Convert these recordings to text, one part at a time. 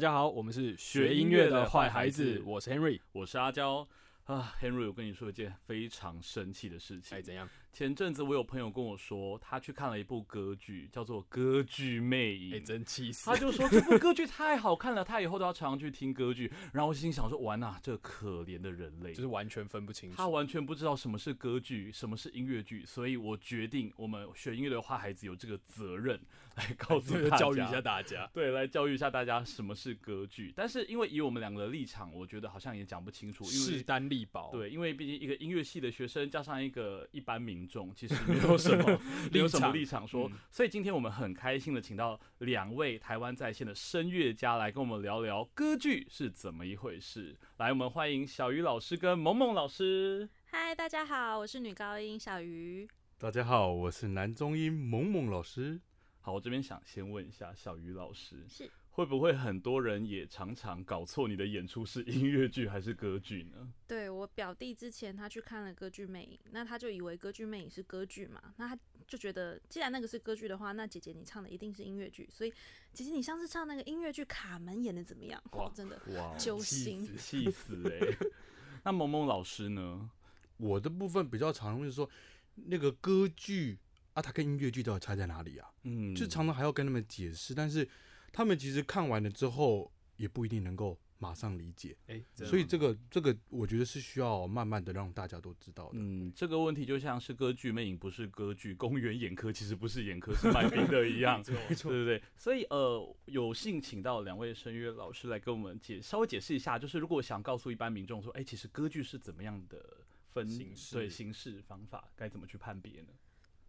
大家好，我们是学音乐的坏孩子，我是 Henry，我是阿娇啊，Henry，我跟你说一件非常生气的事情。哎，怎样？前阵子我有朋友跟我说，他去看了一部歌剧，叫做《歌剧魅影》。哎，真气死！他就说这部歌剧太好看了，他以后都要常常去听歌剧。然后我心想说，完呐，这可怜的人类，就是完全分不清楚，他完全不知道什么是歌剧，什么是音乐剧。所以我决定，我们学音乐的话孩子有这个责任来告诉大家，教育一下大家。对，来教育一下大家什么是歌剧。但是因为以我们两个的立场，我觉得好像也讲不清楚，势单力薄。对，因为毕竟一个音乐系的学生加上一个一般民众，其实。没有什么，没有什么立场说，所以今天我们很开心的请到两位台湾在线的声乐家来跟我们聊聊歌剧是怎么一回事。来，我们欢迎小鱼老师跟萌萌老师。嗨，大家好，我是女高音小鱼。大家好，我是男中音萌萌老师。好，我这边想先问一下小鱼老师，是。会不会很多人也常常搞错你的演出是音乐剧还是歌剧呢？对我表弟之前他去看了歌剧魅影，那他就以为歌剧魅影是歌剧嘛，那他就觉得既然那个是歌剧的话，那姐姐你唱的一定是音乐剧，所以姐姐你上次唱那个音乐剧卡门演的怎么样？哇，真的哇，揪心，气死哎！那萌萌老师呢？我的部分比较常就是说那个歌剧啊，它跟音乐剧到底差在哪里啊？嗯，就常常还要跟他们解释，但是。他们其实看完了之后，也不一定能够马上理解，哎，所以这个这个，我觉得是需要慢慢的让大家都知道的。嗯，这个问题就像是歌剧魅影不是歌剧，公园眼科其实不是眼科，是卖冰的一样，没错，对不对？所以呃，有幸请到两位声乐老师来跟我们解稍微解释一下，就是如果想告诉一般民众说，哎，其实歌剧是怎么样的分形式，对形式方法该怎么去判别呢？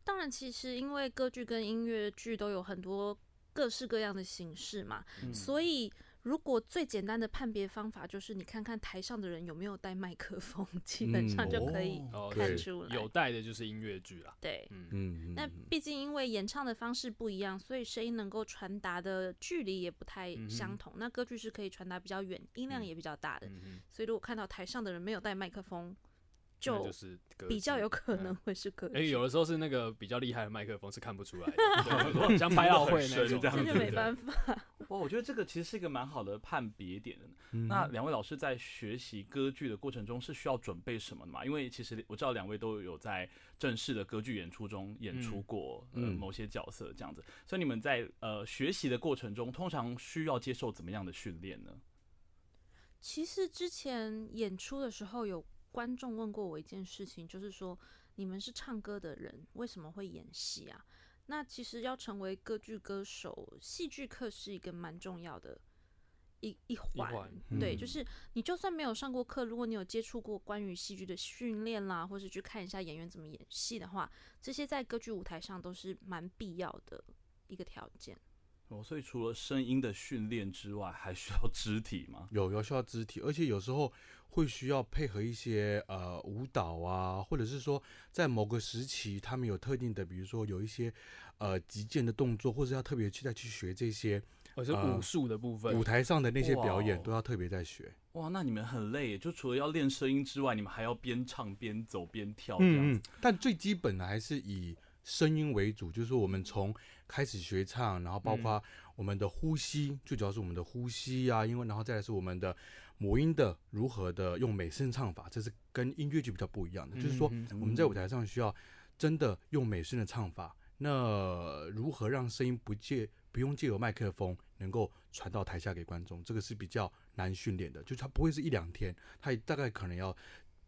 当然，其实因为歌剧跟音乐剧都有很多。各式各样的形式嘛，所以如果最简单的判别方法就是你看看台上的人有没有带麦克风，基本上就可以看出来。有带的就是音乐剧啦。对，嗯嗯，那毕竟因为演唱的方式不一样，所以声音能够传达的距离也不太相同。那歌剧是可以传达比较远，音量也比较大的，所以如果看到台上的人没有带麦克风。就是比较有可能会是歌剧，哎，有的时候是那个比较厉害的麦克风是看不出来的，像百老汇那 种，真的没办法。哇，我觉得这个其实是一个蛮好的判别点的。那两位老师在学习歌剧的过程中是需要准备什么的嘛？因为其实我知道两位都有在正式的歌剧演出中演出过呃某些角色这样子，所以你们在呃学习的过程中通常需要接受怎么样的训练呢？其实之前演出的时候有。观众问过我一件事情，就是说你们是唱歌的人，为什么会演戏啊？那其实要成为歌剧歌手，戏剧课是一个蛮重要的一一环。对，就是你就算没有上过课，如果你有接触过关于戏剧的训练啦，或是去看一下演员怎么演戏的话，这些在歌剧舞台上都是蛮必要的一个条件。哦，所以除了声音的训练之外，还需要肢体吗？有，有需要肢体，而且有时候会需要配合一些呃舞蹈啊，或者是说在某个时期他们有特定的，比如说有一些呃击剑的动作，或者要特别去再去学这些，或者武术的部分，舞台上的那些表演都要特别在学。哇，那你们很累，就除了要练声音之外，你们还要边唱边走边跳这样子。但最基本的还是以。声音为主，就是我们从开始学唱，然后包括我们的呼吸，最主要是我们的呼吸啊，因为然后再来是我们的母音的如何的用美声唱法，这是跟音乐剧比较不一样的。就是说我们在舞台上需要真的用美声的唱法，那如何让声音不借不用借由麦克风能够传到台下给观众，这个是比较难训练的，就它不会是一两天，它大概可能要。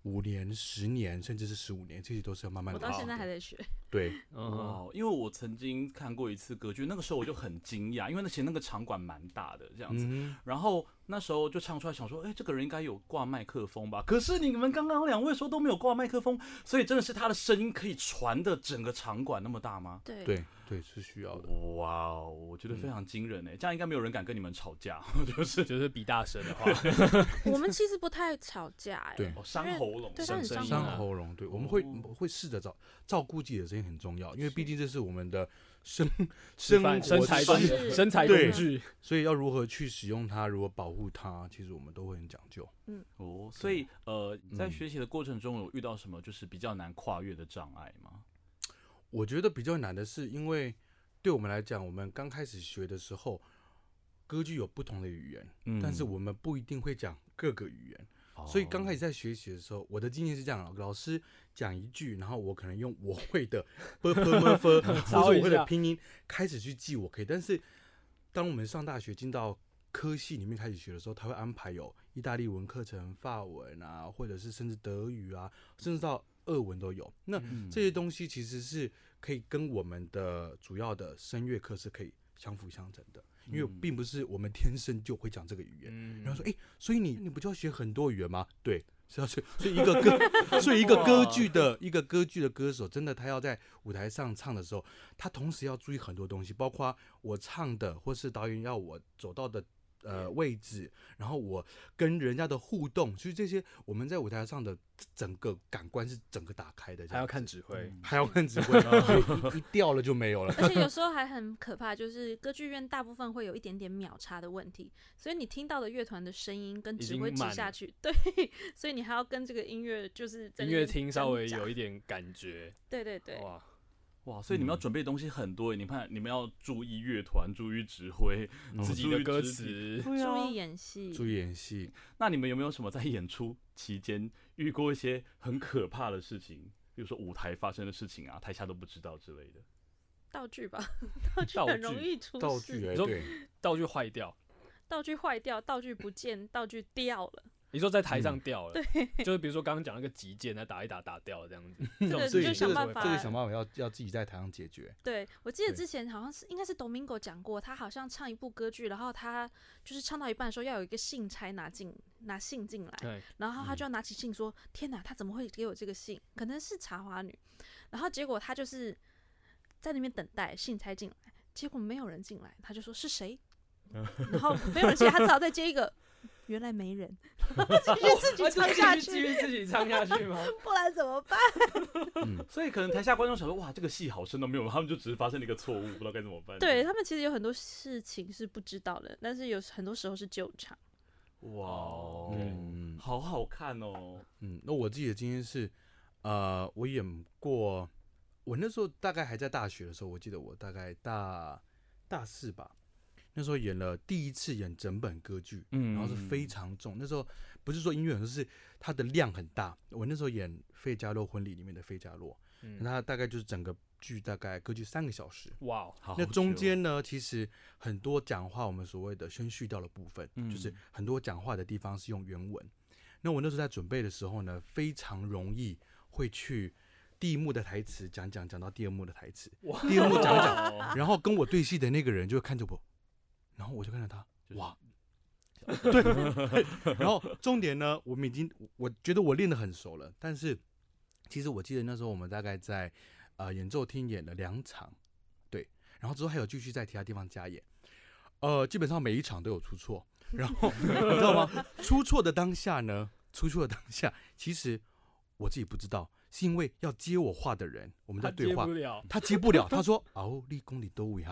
五年、十年，甚至是十五年，这些都是要慢慢。我到现在还在学。对，哦，因为我曾经看过一次歌剧，那个时候我就很惊讶，因为那其实那个场馆蛮大的这样子，然后。那时候就唱出来，想说，哎，这个人应该有挂麦克风吧？可是你们刚刚两位说都没有挂麦克风，所以真的是他的声音可以传的整个场馆那么大吗？对对对，是需要的。哇哦，我觉得非常惊人哎，这样应该没有人敢跟你们吵架，就是就是比大声的话。我们其实不太吵架哎，对，伤喉咙，对，伤伤喉咙，对，我们会会试着照照顾自己的声音很重要，因为毕竟这是我们的。生生身材身材工具，所以要如何去使用它，如何保护它，其实我们都会很讲究。嗯，哦，所以呃，在学习的过程中有遇到什么就是比较难跨越的障碍吗？我觉得比较难的是，因为对我们来讲，我们刚开始学的时候，歌剧有不同的语言，嗯。但是我们不一定会讲各个语言，所以刚开始在学习的时候，我的经验是这样：老师讲一句，然后我可能用我会的 b b m f，或者 是我会的拼音开始去记，我可以。但是当我们上大学进到科系里面开始学的时候，他会安排有意大利文课程、法文啊，或者是甚至德语啊，甚至到俄文都有。那嗯这些东西其实是可以跟我们的主要的声乐课是可以相辅相成的，因为嗯并不是我们天生就会讲这个语言。嗯然后说，哎、所以你你不就要学很多语言吗？对，是要学。所以一个歌，所以一个歌剧的一个歌剧的歌手，真的他要在舞台上唱的时候，他同时要注意很多东西，包括我唱的，或是导演要我走到的呃位置，然后我跟人家的互动，其实这些我们在舞台上的整个感官是整个打开的，还要看指挥，还要看指挥，一一掉了就没有了。而且有时候还很可怕，就是歌剧院大部分会有一点点秒差的问题，所以你听到的乐团的声音跟指挥经慢了指下去，对，所以你还要跟这个音乐就是音乐厅稍微有一点感觉，对对对，哇，哇，所以你们要准备的东西很多耶，你看你们要注意乐团，注意指挥，自己注意的歌词，啊。注意演戏，注意演戏，那你们有没有什么在演出期间遇过一些很可怕的事情？比如说舞台发生的事情啊，台下都不知道之类的。道具吧，道具很容易出道事具哎、你说对，道具坏掉，道具坏掉，道具不见，道具掉了，你说在台上嗯掉了，就是比如说刚刚讲那个击剑，那打一打打掉了这样子，这种个事情就想办法这个想办法要要自己在台上解决。对，我记得之前好像是应该是 Domingo 讲过，他好像唱一部歌剧，然后他就是唱到一半的时候要有一个信差拿进拿信进来，对，然后他嗯就要拿起信说：“天哪，他怎么会给我这个信？可能是茶花女。”然后结果他就是在那边等待信差进来，结果没有人进来，他就说是谁？然后没有人进来，他只好再接一个，原来没人，继续自己唱下去继去，续自己唱下去吗？不然怎么办？嗯，所以可能台下观众想说，哇，这个戏好深都没有，他们就只是发生了一个错误，不知道该怎么办。对他们其实有很多事情是不知道的，但是有很多时候是救场。哇好好看哦。嗯，那我自己的经验是，呃，我演过，我那时候大概还在大学的时候，我记得我大概大大四吧，那时候演了第一次演整本歌剧，嗯然后是非常重。那时候不是说音乐很重，是它的量很大。我那时候演《费加洛婚礼》里面的费加洛，嗯那它大概就是整个剧大概歌剧三个小时。哇哦，好那中久间呢，其实很多讲话，我们所谓的宣叙调的部分，就是嗯很多讲话的地方是用原文。那我那时候在准备的时候呢，非常容易会去第一幕的台词讲讲讲到第二幕的台词，哇第二幕讲讲，讲，然后跟我对戏的那个人就会看着我，然后我就看着他，哇，对，然后重点呢，我们已经我觉得我练得很熟了，但是其实我记得那时候我们大概在呃演奏厅演了两场，对，然后之后还有继续在其他地方加演，呃，基本上每一场都有出错，然后 你知道吗？出错的当下呢，出错的当下，其实我自己不知道，是因为要接我话的人，我们在对话接不，了，他接不了，他说哦，立功你都一下，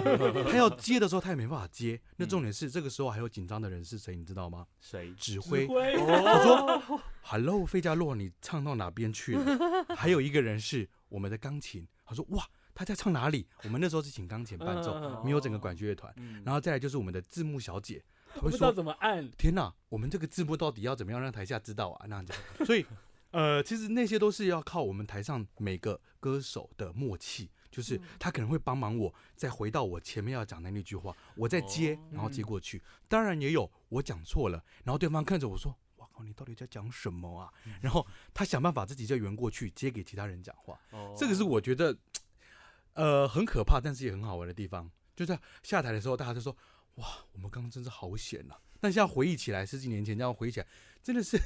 他要接的时候他也没办法接。那重点是这个时候还有紧张的人是谁，你知道吗？谁？指挥。挥我说 Hello，费加洛，你唱到哪边去了？还有一个人是我们的钢琴，他说哇，他在唱哪里？我们那时候是请钢琴伴奏，嗯没有整个管弦乐团。嗯然后再来就是我们的字幕小姐，他会不知道说怎么按，天呐，我们这个字幕到底要怎么样让台下知道啊？那样子，所以呃，其实那些都是要靠我们台上每个歌手的默契，就是嗯他可能会帮忙我再回到我前面要讲的那句话，我再接，然后接过去。当然也有我讲错了，然后对方看着我说：“哇靠，你到底在讲什么啊？”然后他想办法自己再圆过去，接给其他人讲话。哦这个是我觉得，呃，很可怕，但是也很好玩的地方。就在下台的时候，大家就说：“哇，我们刚刚真是好险呐、但现在回忆起来，十几年前这样回忆起来，真的是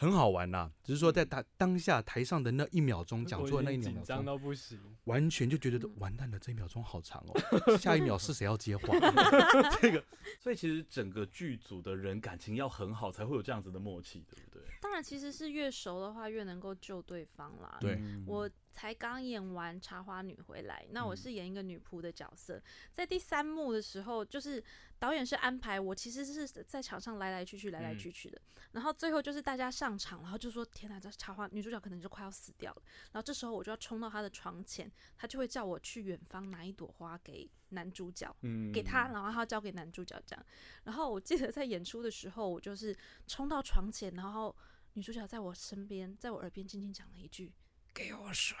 很好玩呐、只是说在当当下台上的那一秒钟讲我错的那一秒钟，到不行，完全就觉得完蛋了，这一秒钟好长哦，下一秒是谁要接话？这个所以其实整个剧组的人感情要很好，才会有这样子的默契，对不对？当然，其实是越熟的话，越能够救对方啦。对嗯我才刚演完《茶花女》回来，那我嗯。是演一个女仆的角色，在第三幕的时候，就是导演是安排我其实是在场上来来去去，来来嗯。去去的，然后最后就是大家上上场，然后就说天哪，这茶花女主角可能就快要死掉了。然后这时候我就要冲到她的床前，她就会叫我去远方拿一朵花给男主角，嗯给他，然后他交给男主角这样。然后我记得在演出的时候，我就是冲到床前，然后女主角在我身边，在我耳边轻轻讲了一句：“给我水。”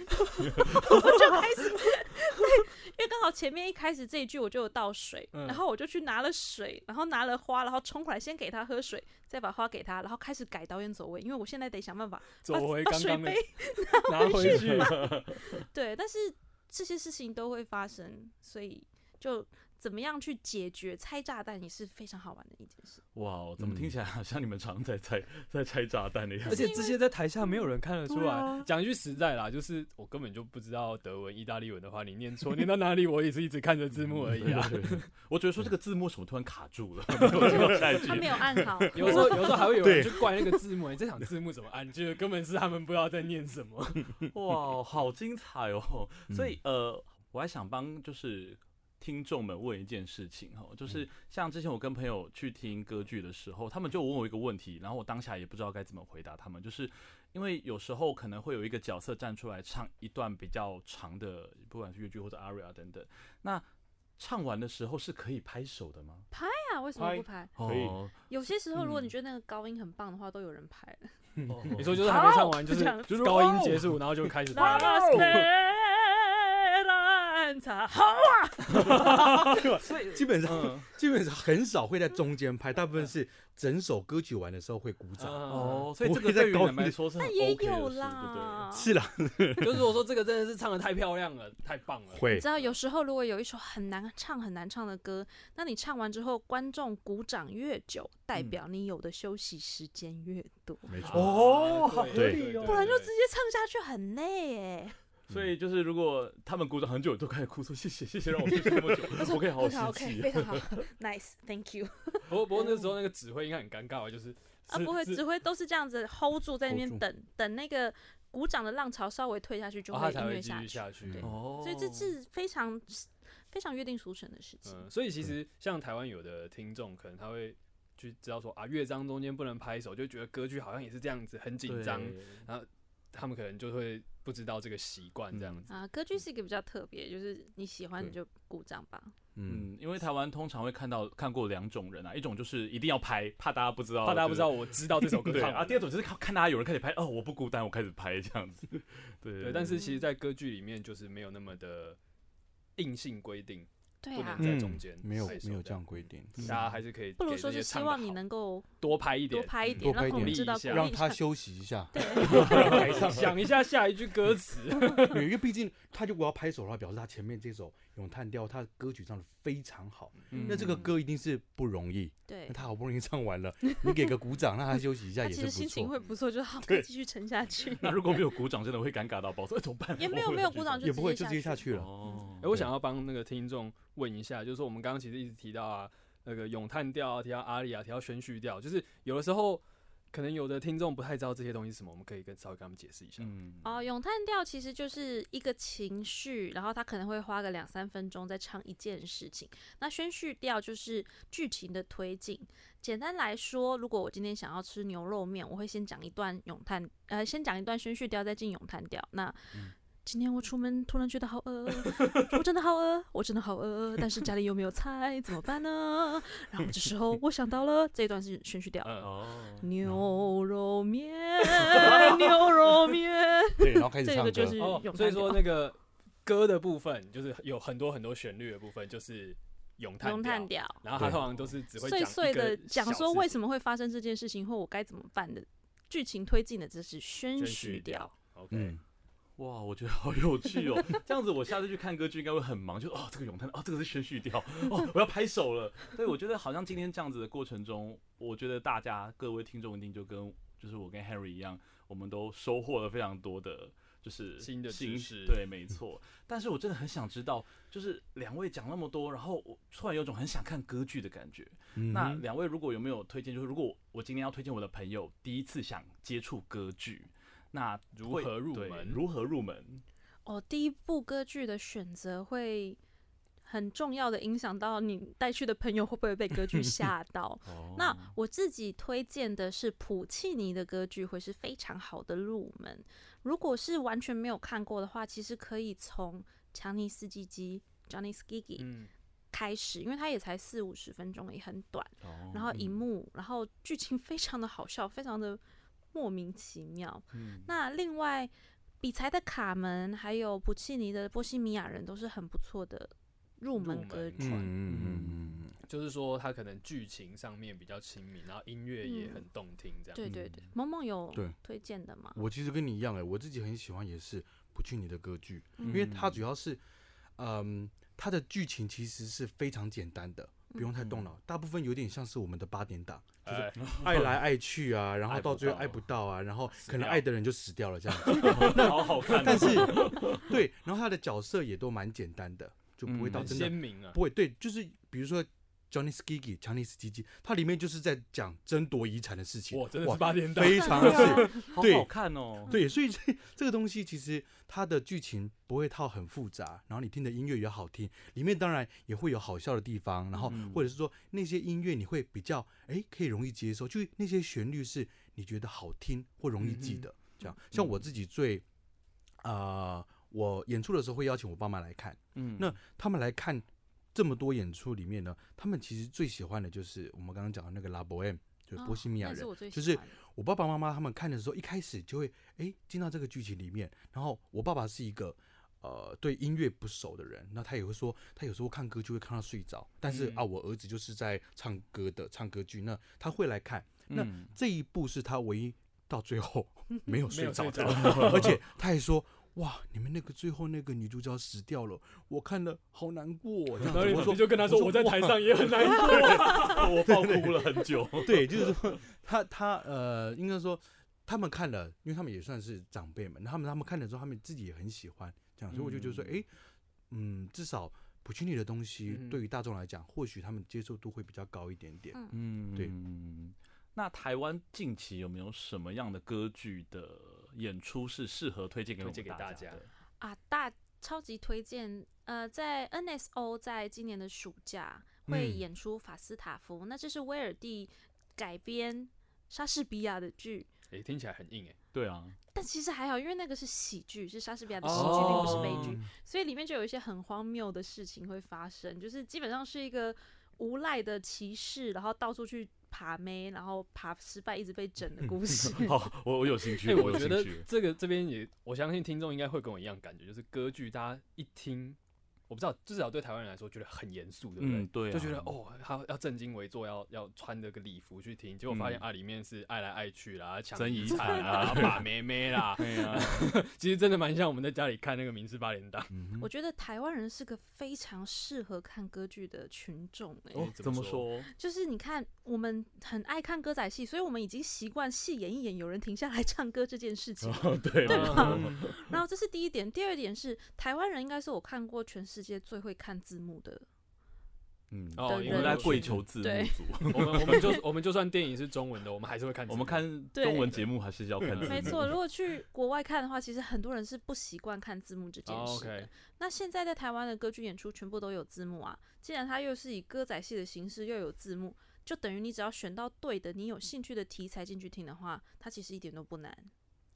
我就开始，对，因为刚好前面一开始这一句我就有倒水，嗯然后我就去拿了水，然后拿了花，然后冲回来先给他喝水，再把花给他，然后开始改导演走位，因为我现在得想办法走把把回刚刚的水杯 拿回去，对，但是这些事情都会发生，所以就怎么样去解决拆炸弹也是非常好玩的一件事。哇，怎么嗯听起来好像你们常在拆 在拆炸弹的样子而？且这些在台下没有人看得出来。讲一句实在啦，就是我根本就不知道德文、意大利文的话，你念错念到哪里，我也是一直看着字幕而已啊。我觉得说这个字幕什么突然卡住了，没有听到下一句他。没有按好，有时候有时候还会有人去怪那个字幕，你这场字幕怎么按？就是根本是他们不知道在念什么。哇，好精彩哦！所以嗯呃，我还想帮就是听众们问一件事情哈，嗯就是像之前我跟朋友去听歌剧的时候，他们就问我一个问题，然后我当下也不知道该怎么回答他们，就是因为有时候可能会有一个角色站出来唱一段比较长的，不管是越剧或者 aria 等等，那唱完的时候是可以拍手的吗？拍啊，为什么不拍？可以。哦有些时候，如果嗯你觉得那个高音很棒的话，都有人拍。你说就是还没唱完，就是就是高音结束，然后就开始拍。好啊！基本上嗯基本上很少会在中间拍，大部分是整首歌曲完的时候会鼓掌。哦，哦，所以这个对于你们高音来说是很那也 OK 的有事，对不对？啦。是啦，就是我说这个真的是唱的太漂亮了，太棒了。会你知道，有时候如果有一首很难唱、很难唱的歌，那你唱完之后，观众鼓掌越久，代表你有的休息时间越多，没错。哦好合理哦不然就直接唱下去很累哎。所以就是，如果他们鼓掌很久，都开始哭说谢谢谢谢，让我 休息那么久，我可以好好非常吸 OK，气。非常好，Nice，Thank you。不过不过那时候那个指挥应该很尴尬吧，就是啊，不会，指挥都是这样子 hold 住在那边等等那个鼓掌的浪潮稍微退下去，就哦会音乐下去。续下去。对哦所以这是非常非常约定俗成的事情。嗯，所以其实像台湾有的听众，可能他会去知道说啊，乐章中间不能拍手，就觉得歌剧好像也是这样子，很紧张，对他们可能就会不知道这个习惯这样子。啊，歌剧是一个比较特别，就是你喜欢你就鼓掌吧。嗯，嗯，因为台湾通常会看到看过两种人啊，一种就是一定要拍，怕大家不知道，怕大家不知道我知道这首歌。对。啊，第二种就是看看大家有人开始拍，哦，我不孤单，我开始拍这样子。对。对，但是其实，在歌剧里面就是没有那么的硬性规定，对啊。能，在中间嗯没有没有这样。规定，大家还是可以不如说是希望你能够多拍一点，多拍一点，多拍一点。让我们知道鼓励一下。让他休息一下。想一下下一句歌词。因为毕竟他如果要拍手的话，表示他前面这首《咏叹调》他的歌曲唱的非常好，嗯那这个歌一定是不容易。对那，他好不容易唱完了，你给个鼓掌，让他休息一下也是不错其实心情错。会不错，就好，可以继续沉下去。那如果没有鼓掌，真的会尴尬到爆，说哎怎么办？也 没有没有鼓掌就也不会就直接下去直接下去了。哦哎、，我想要帮那个听众问一下，就是说我们刚刚其实一直提到啊，那个咏叹调啊，提到阿里啊，提到宣叙调，就是有的时候可能有的听众不太知道这些东西是什么，我们可以跟稍微跟他们解释一下。嗯，哦，咏叹调其实就是一个情绪，然后他可能会花个两三分钟在唱一件事情。那宣叙调就是剧情的推进。简单来说，如果我今天想要吃牛肉面，我会先讲一段咏叹，呃，先讲一段宣叙调，再进咏叹调。那嗯今天我出门突然觉得好饿，我真的好饿，我真的好饿，但是家里又没有菜，怎么办呢？然后这时候我想到了这一段是宣叙调。牛肉面，牛肉面，对，然后开始唱歌这个就。是哦，所以。说那个歌的部分就是有很多很多旋律的部分，就是咏叹咏叹调，然后他对通常都是只会碎碎的讲说为什么么会发生这件事情，或我该怎么办的剧情推进的，这是宣叙调。。OK，、嗯，哇，我觉得好有趣哦！这样子，我下次去看歌剧应该会很忙，就哦，这个咏叹，哦，这个是宣叙调，哦，我要拍手了。所以我觉得好像今天这样子的过程中，我觉得大家各位听众一定就跟就是我跟 Harry 一样，我们都收获了非常多的，就是新的知识对，没错。但是我真的很想知道，就是两位讲那么多，然后我突然有种很想看歌剧的感觉。嗯那两位如果有没有推荐？就是如果我今天要推荐我的朋友第一次想接触歌剧，那如何入门如何入门？哦，第一部歌剧的选择会很重要的影响到你带去的朋友会不会被歌剧吓到。哦那我自己推荐的是普契尼的歌剧，会是非常好的入门。如果是完全没有看过的话，其实可以从强尼斯基基 （Johnny Skiggy） 嗯，开始，因为它也才四五十分钟，也很短。哦然后一幕，然后剧情非常的好笑，非常的莫名其妙。嗯那另外，比才的《卡门》还有普契尼的《波西米亚人》都是很不错的入门歌嗯。嗯嗯嗯就是说他可能剧情上面比较亲民，然后音乐也嗯很动听，这样。对对对，萌萌有对推荐的吗？我其实跟你一样哎、我自己很喜欢也是普契尼的歌剧，嗯因为它主要是，嗯，它的剧情其实是非常简单的，不用太动脑，大部分有点像是我们的八点档，就是哎 爱来爱去啊，然后到到最后爱不到啊，然后可能爱的人就死掉了这样子。好好看哦，但是对，然后他的角色也都蛮简单的，就不会到很真的鲜明啊。不会对，就是比如说 Johnny Skiggy、强尼斯基基，它里面就是在讲争夺遗产的事情，哇，真的是八点档。非常的是对。好好看哦。对，所以这这个东西其实它的剧情不会套很复杂，然后你听的音乐也好听，里面当然也会有好笑的地方，然后嗯。或者是说那些音乐你会比较哎可以容易接受，就是那些旋律是你觉得好听或容易记得，这样。像我自己最呃，我演出的时候会邀请我爸妈来看，嗯。那他们来看这么多演出里面呢，他们其实最喜欢的就是我们刚刚讲的那个拉伯 M，就是波西米亚人。哦是。就是我爸爸妈妈他们看的时候，一开始就会哎进到这个剧情里面，然后我爸爸是一个呃对音乐不熟的人，那他也会说他有时候看歌就会看到睡着，但是、嗯。啊我儿子就是在唱歌的唱歌剧，那他会来看，那嗯这一部是他唯一到最后没有睡着的，而且他还说。哇！你们那个最后那个女主角死掉了，我看了好难过。然后你我说你就跟他说，我在台上也很难过。我爆哭了很久。对，就是说他他呃，应该说他们看了，因为他们也算是长辈们，他们他们看了之后，他们自己也很喜欢这样，所以我就觉得说，嗯哎、嗯，至少普契尼的东西嗯对于大众来讲，或许他们接受度会比较高一点点。嗯，对。那台湾近期有没有什么样的歌剧的演出是适合推荐给我们推荐给大家的？啊，大超级推荐。呃，在 NSO 在今年的暑假会嗯演出法斯塔夫，那这是威尔第改编莎士比亚的剧。哎，听起来很硬哎。对啊，但其实还好，因为那个是喜剧，是莎士比亚的喜剧，哦并不是悲剧，所以里面就有一些很荒谬的事情会发生，就是基本上是一个无赖的骑士，然后到处去爬妹，然后爬失败，一直被整的故 事。好，我我有兴趣，哎，我我觉得。这个这边也，我相信听众应该会跟我一样感觉，就是歌剧大家一听，我不知道，至少对台湾人来说，觉得很严肃，对不对？嗯，对啊，就觉得哦，他要正襟危坐，要要穿着个礼服去听，结果发现、嗯啊，里面是爱来爱去啦，抢争遗遗产产啦，啊把妹妹啦，对啊，其实真的蛮像我们在家里看那个《民事八连档》。嗯我觉得台湾人是个非常适合看歌剧的群众、欸，哦怎么说？就是你看我们很爱看歌仔戏，所以我们已经习惯戏演一演，有人停下来唱歌这件事情。哦，对吧 然后这是第一点，第二点是台湾人应该是我看过全世界最会看字幕的。嗯，哦的我们在跪求字幕组，我们我们就我们就算电影是中文的，我们还是会看。我们看中文节目还是要看字幕。没错，如果去国外看的话，其实很多人是不习惯看字幕这件哦事那现在在台湾的歌剧演出全部都有字幕啊，既然它又是以歌仔戏的形式又有字幕，就等于你只要选到对的、你有兴趣的题材进去听的话，它其实一点都不难。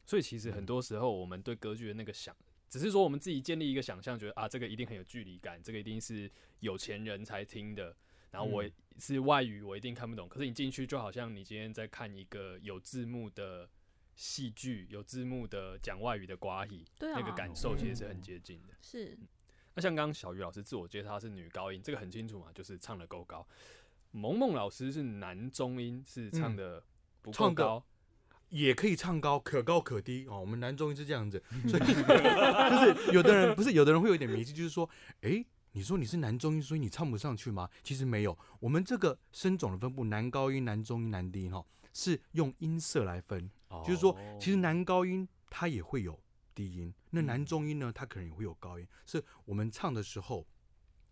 所以其实很多时候我们对歌剧的那个想，只是说我们自己建立一个想象，觉得啊，这个一定很有距离感，这个一定是有钱人才听的。然后我嗯是外语，我一定看不懂。可是你进去就好像你今天在看一个有字幕的戏剧，有字幕的讲外语的瓜戏，对啊，那个感受其实是很接近的。是那像刚刚小鱼老师自我介绍是女高音，这个很清楚嘛，就是唱的够高。萌萌老师是男中音，是唱的不够高。也可以唱高，可高可低哦。我们男中音是这样子，所以 就是有的人不是有的人会有点迷信，就是说，诶，你说你是男中音，所以你唱不上去吗？其实没有，我们这个声种的分布，男高音、男中音、男低音哈，是用音色来分，就是说，其实男高音它也会有低音，那男中音呢，它可能也会有高音，是我们唱的时候，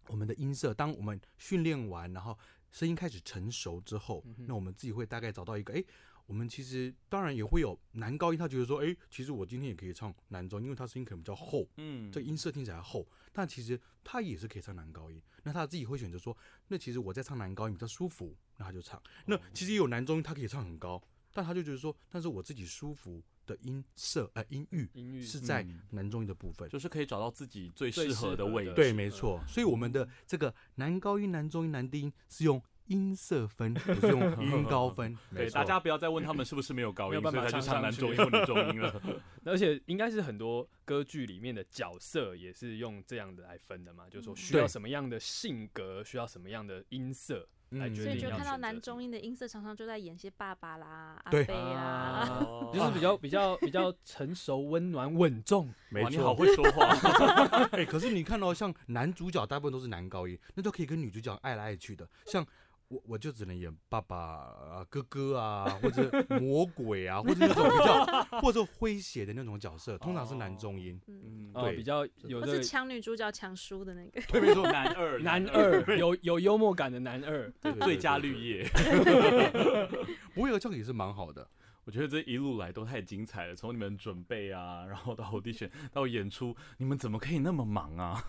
我们的音色，当我们训练完，然后声音开始成熟之后，那我们自己会大概找到一个，诶，我们其实当然也会有男高音，他觉得说，哎、其实我今天也可以唱男中，因为他声音可能比较厚，嗯，这音色听起来厚，但其实他也是可以唱男高音。那他自己会选择说，那其实我在唱男高音比较舒服，那他就唱。那其实也有男中音，他可以唱很高，但他就觉得说，但是我自己舒服的音色呃音域音域是在嗯男中音的部分。就是可以找到自己最最适合的位置。对，没错。所以我们的这个男高音、男中音、男低音是用音色分，不是用音高分。对，大家不要再问他们是不是没有高音，所以他去唱男中音或女中音了。而且应该是很多歌剧里面的角色也是用这样的来分的嘛，就是说嗯需要什么样的性格，需要什么样的音色来嗯决定所以就看到男中音的音色常常就在演些爸爸啦、阿对贝啦，哦 就是比较比较比较成熟、温暖、稳重。没错，你好错。会说话。哎、可是你看到像男主角大部分都是男高音，那都可以跟女主角爱来爱去的。像我，我就只能演爸爸啊、哥哥啊，或者魔鬼啊，或者那种比较 或者诙谐的那种角色，通常是男中音。嗯，对比较有这个或是抢女主角抢书的那个，对，没错，男二，男二，有有幽默感的男二。对对最佳绿叶。不过有这样也是蛮好的。我觉得这一路来都太精彩了，从你们准备啊，然后到 audition 到演出，你们怎么可以那么忙啊？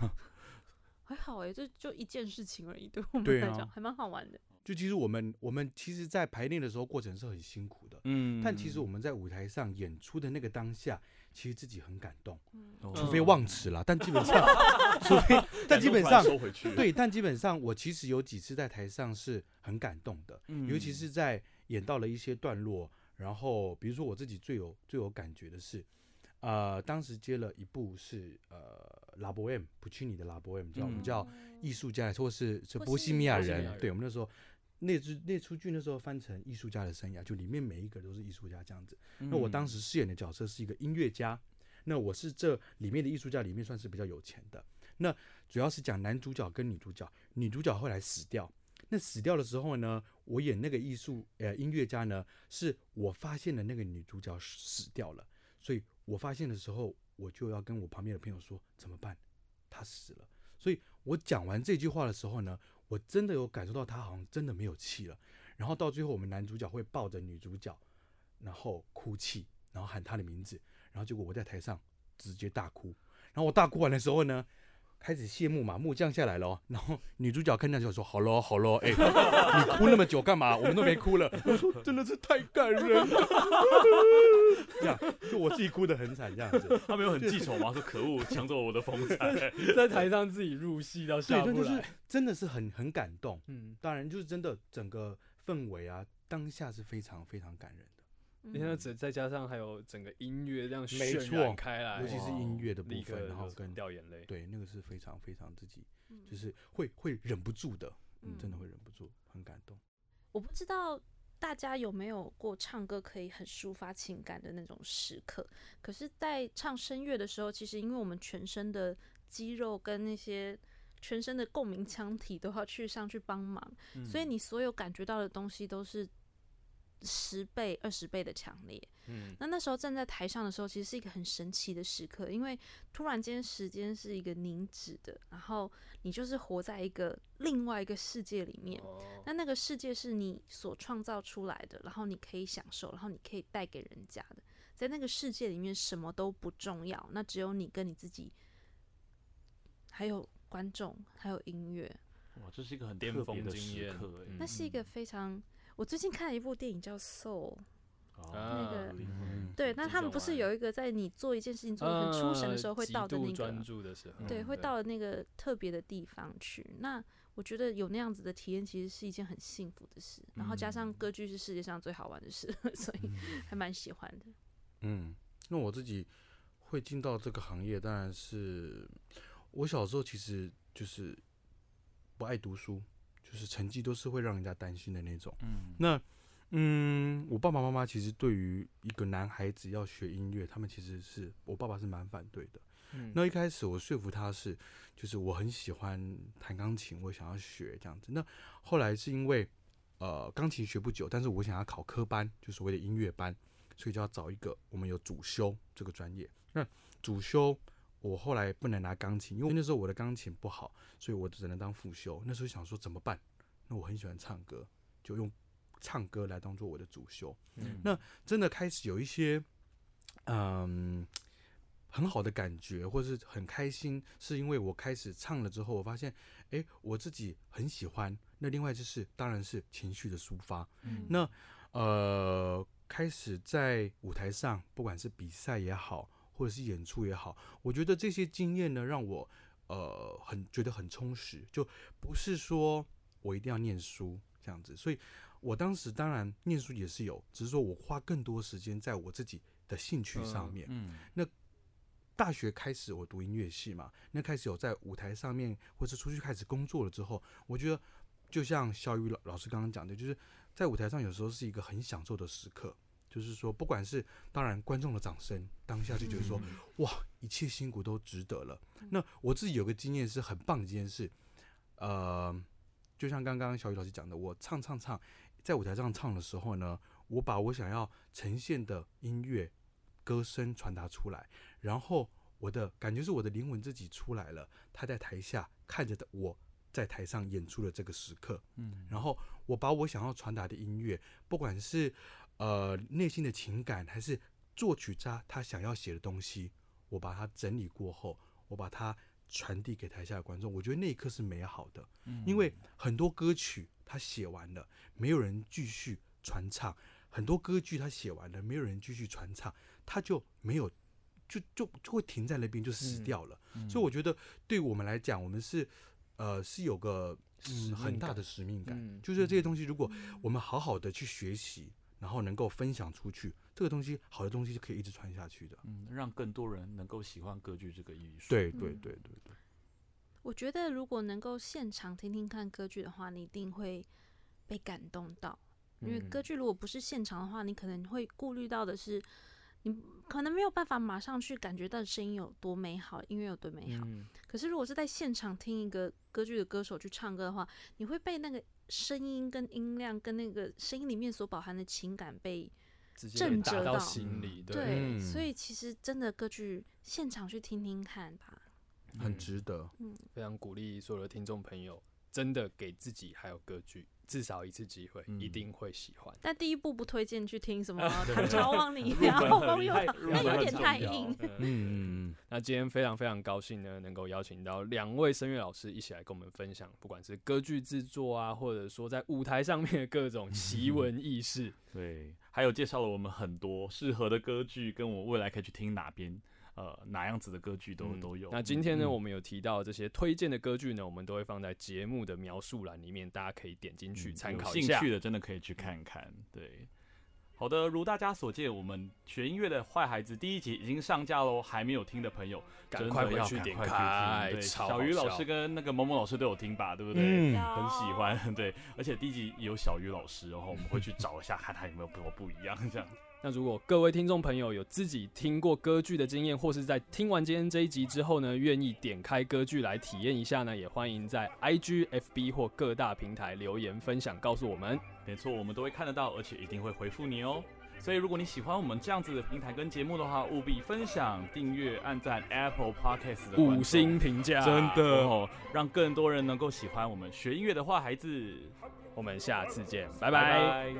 还好哎，这就一件事情而已，对我们来讲还蛮好玩的。就其实我们我们其实，在排练的时候过程是很辛苦的，嗯。但其实我们在舞台上演出的那个当下，其实自己很感动，除非忘词了，但基本上，除非 但基本上对，但基本上我其实有几次在台上是很感动的，嗯。尤其是在演到了一些段落，然后比如说我自己最有最有感觉的是，呃，当时接了一部是呃拉伯 M 普契尼的拉伯 M，叫我们嗯叫艺术家，或是是波波西米亚人人，对我们那时候。那支那出剧那时候翻成艺术家的生涯，就里面每一个都是艺术家这样子。嗯那我当时饰演的角色是一个音乐家，那我是这里面的艺术家里面算是比较有钱的。那主要是讲男主角跟女主角，女主角后来死掉。那死掉的时候呢，我演那个艺术呃音乐家呢，是我发现了那个女主角死掉了，所以我发现的时候，我就要跟我旁边的朋友说怎么办，他死了。所以我讲完这句话的时候呢，我真的有感受到他好像真的没有气了。然后到最后，我们男主角会抱着女主角，然后哭泣，然后喊她的名字，然后结果我在台上直接大哭。然后我大哭完的时候呢，开始谢幕嘛，幕降下来了哦。然后女主角看到就说：“好咯，好咯，哎、你哭那么久干嘛？我们都没哭了。”我说：“真的是太感人了。”这样，就我自己哭得很惨，这样子。他没有很记仇吗？说可恶，抢走我的风采。在台上自己入戏到对，下不但就是。真的是很很感动。嗯，当然，就是真的整个氛围啊，当下是非常非常感人的。你看，只再加上还有整个音乐这样没渲染开来，尤其是音乐的部分，然后跟掉眼泪。对那个是非常非常自己嗯就是会会忍不住的，嗯，真的嗯会忍不住，很感动。我不知道大家有没有过唱歌可以很抒发情感的那种时刻。可是，在唱声乐的时候，其实因为我们全身的肌肉跟那些全身的共鸣腔体都要去上去帮忙，所以你所有感觉到的东西都是十倍、二十倍的强烈。嗯，那那时候站在台上的时候，其实是一个很神奇的时刻，因为突然间时间是一个凝止的，然后你就是活在一个另外一个世界里面。哦那那个世界是你所创造出来的，然后你可以享受，然后你可以带给人家的。在那个世界里面，什么都不重要，那只有你跟你自己，还有观众，还有音乐。哇，这是一个很巅峰的时刻那是一个非常……我最近看了一部电影叫《Soul》，哦啊个对，那他们不是有一个在你做一件事情做的很出神的时候会呃到的那个专个，注的时候，对，嗯会到了那个特别的地方去。那我觉得有那样子的体验，其实是一件很幸福的事。然后加上嗯歌剧是世界上最好玩的事，所以还蛮喜欢的。嗯，那我自己会进到这个行业，当然是我小时候其实就是不爱读书，就是成绩都是会让人家担心的那种。嗯那嗯，我爸爸妈妈其实对于一个男孩子要学音乐，他们其实是我爸爸是蛮反对的。嗯那一开始我说服他是，就是我很喜欢弹钢琴，我想要学这样子。那后来是因为呃钢琴学不久，但是我想要考科班，就所谓的音乐班，所以就要找一个我们有主修这个专业。那主修我后来不能拿钢琴，因为那时候我的钢琴不好，所以我只能当副修。那时候想说怎么办？那我很喜欢唱歌，就用唱歌来当做我的主修。嗯那真的开始有一些，嗯，很好的感觉，或是很开心，是因为我开始唱了之后，我发现，哎，我自己很喜欢。那另外就是，当然是情绪的抒发。嗯那呃，开始在舞台上，不管是比赛也好，或者是演出也好，我觉得这些经验呢，让我呃很觉得很充实，就不是说我一定要念书这样子。所以我当时当然念书也是有，只是说我花更多时间在我自己的兴趣上面。嗯那大学开始我读音乐系嘛，那开始有在舞台上面，或是出去开始工作了之后，我觉得就像小雨老老师刚刚讲的，就是在舞台上有时候是一个很享受的时刻，就是说不管是当然观众的掌声，当下就觉得说、哇，一切辛苦都值得了。那我自己有个经验是很棒的一件事，呃，就像刚刚小雨老师讲的，我唱唱唱，在舞台上唱的时候呢，我把我想要呈现的音乐歌声传达出来，然后我的感觉是我的灵魂自己出来了，他在台下看着的我在台上演出的这个时刻，嗯然后我把我想要传达的音乐，不管是呃内心的情感，还是作曲家他想要写的东西，我把它整理过后，我把它传递给台下的观众，我觉得那一刻是美好的，因为很多歌曲他写完了，没有人继续传唱；很多歌剧他写完了，没有人继续传唱，他就没有。就就就会停在那边，就死嗯掉了。所以我觉得，对我们来讲，我们是呃是有个嗯很大的使命感，嗯就是这些东西，如果我们好好的去学习，然后能够分享出去，这个东西好的东西是可以一直传下去的。嗯，让更多人能够喜欢歌剧这个艺术。对对嗯对对对，我觉得如果能够现场听听看歌剧的话，你一定会被感动到。因为嗯歌剧如果不是现场的话，你可能会顾虑到的是，你可能没有办法马上去感觉到声音有多美好，音乐有多美好。嗯可是如果是在现场听一个歌剧的歌手去唱歌的话，你会被那个声音跟音量跟那个声音里面所饱含的情感被震折到心里，对，对，嗯。所以其实真的歌剧现场去听听看吧。很嗯值得。嗯。非常鼓励所有的听众朋友，真的给自己还有歌剧至少一次机会，嗯。一定会喜欢。但第一步不推荐去听什么？对 《唐朝望你》入然后门很 风又那有点太硬。嗯，那今天非常非常高兴呢，能够邀请到两位声乐老师一起来跟我们分享，不管是歌剧制作啊，或者说在舞台上面的各种奇闻异事。对，还有介绍了我们很多适合的歌剧，跟我未来可以去听哪边，呃，哪样子的歌剧都、嗯都有。那今天呢，嗯我们有提到这些推荐的歌剧呢，我们都会放在节目的描述栏里面，大家可以点进去嗯参考一下。有兴趣的真的可以去看看。对，好的，如大家所见，我们学音乐的坏孩子第一集已经上架喽，还没有听的朋友，赶快回去点开。对，小鱼老师跟那个某某老师都有听吧，对不对？嗯很喜欢，对，而且第一集有小鱼老师，然后我们会去找一下，看他有没有跟我不一样，这样。那如果各位听众朋友有自己听过歌剧的经验，或是在听完今天这一集之后呢，愿意点开歌剧来体验一下呢，也欢迎在 IG、FB 或各大平台留言分享，告诉我们。没错，我们都会看得到，而且一定会回复你哦。所以，如果你喜欢我们这样子的平台跟节目的话，务必分享、订阅、按赞 Apple Podcast 的五星评价，真的哦让更多人能够喜欢我们学音乐的坏孩子。我们下次见拜拜。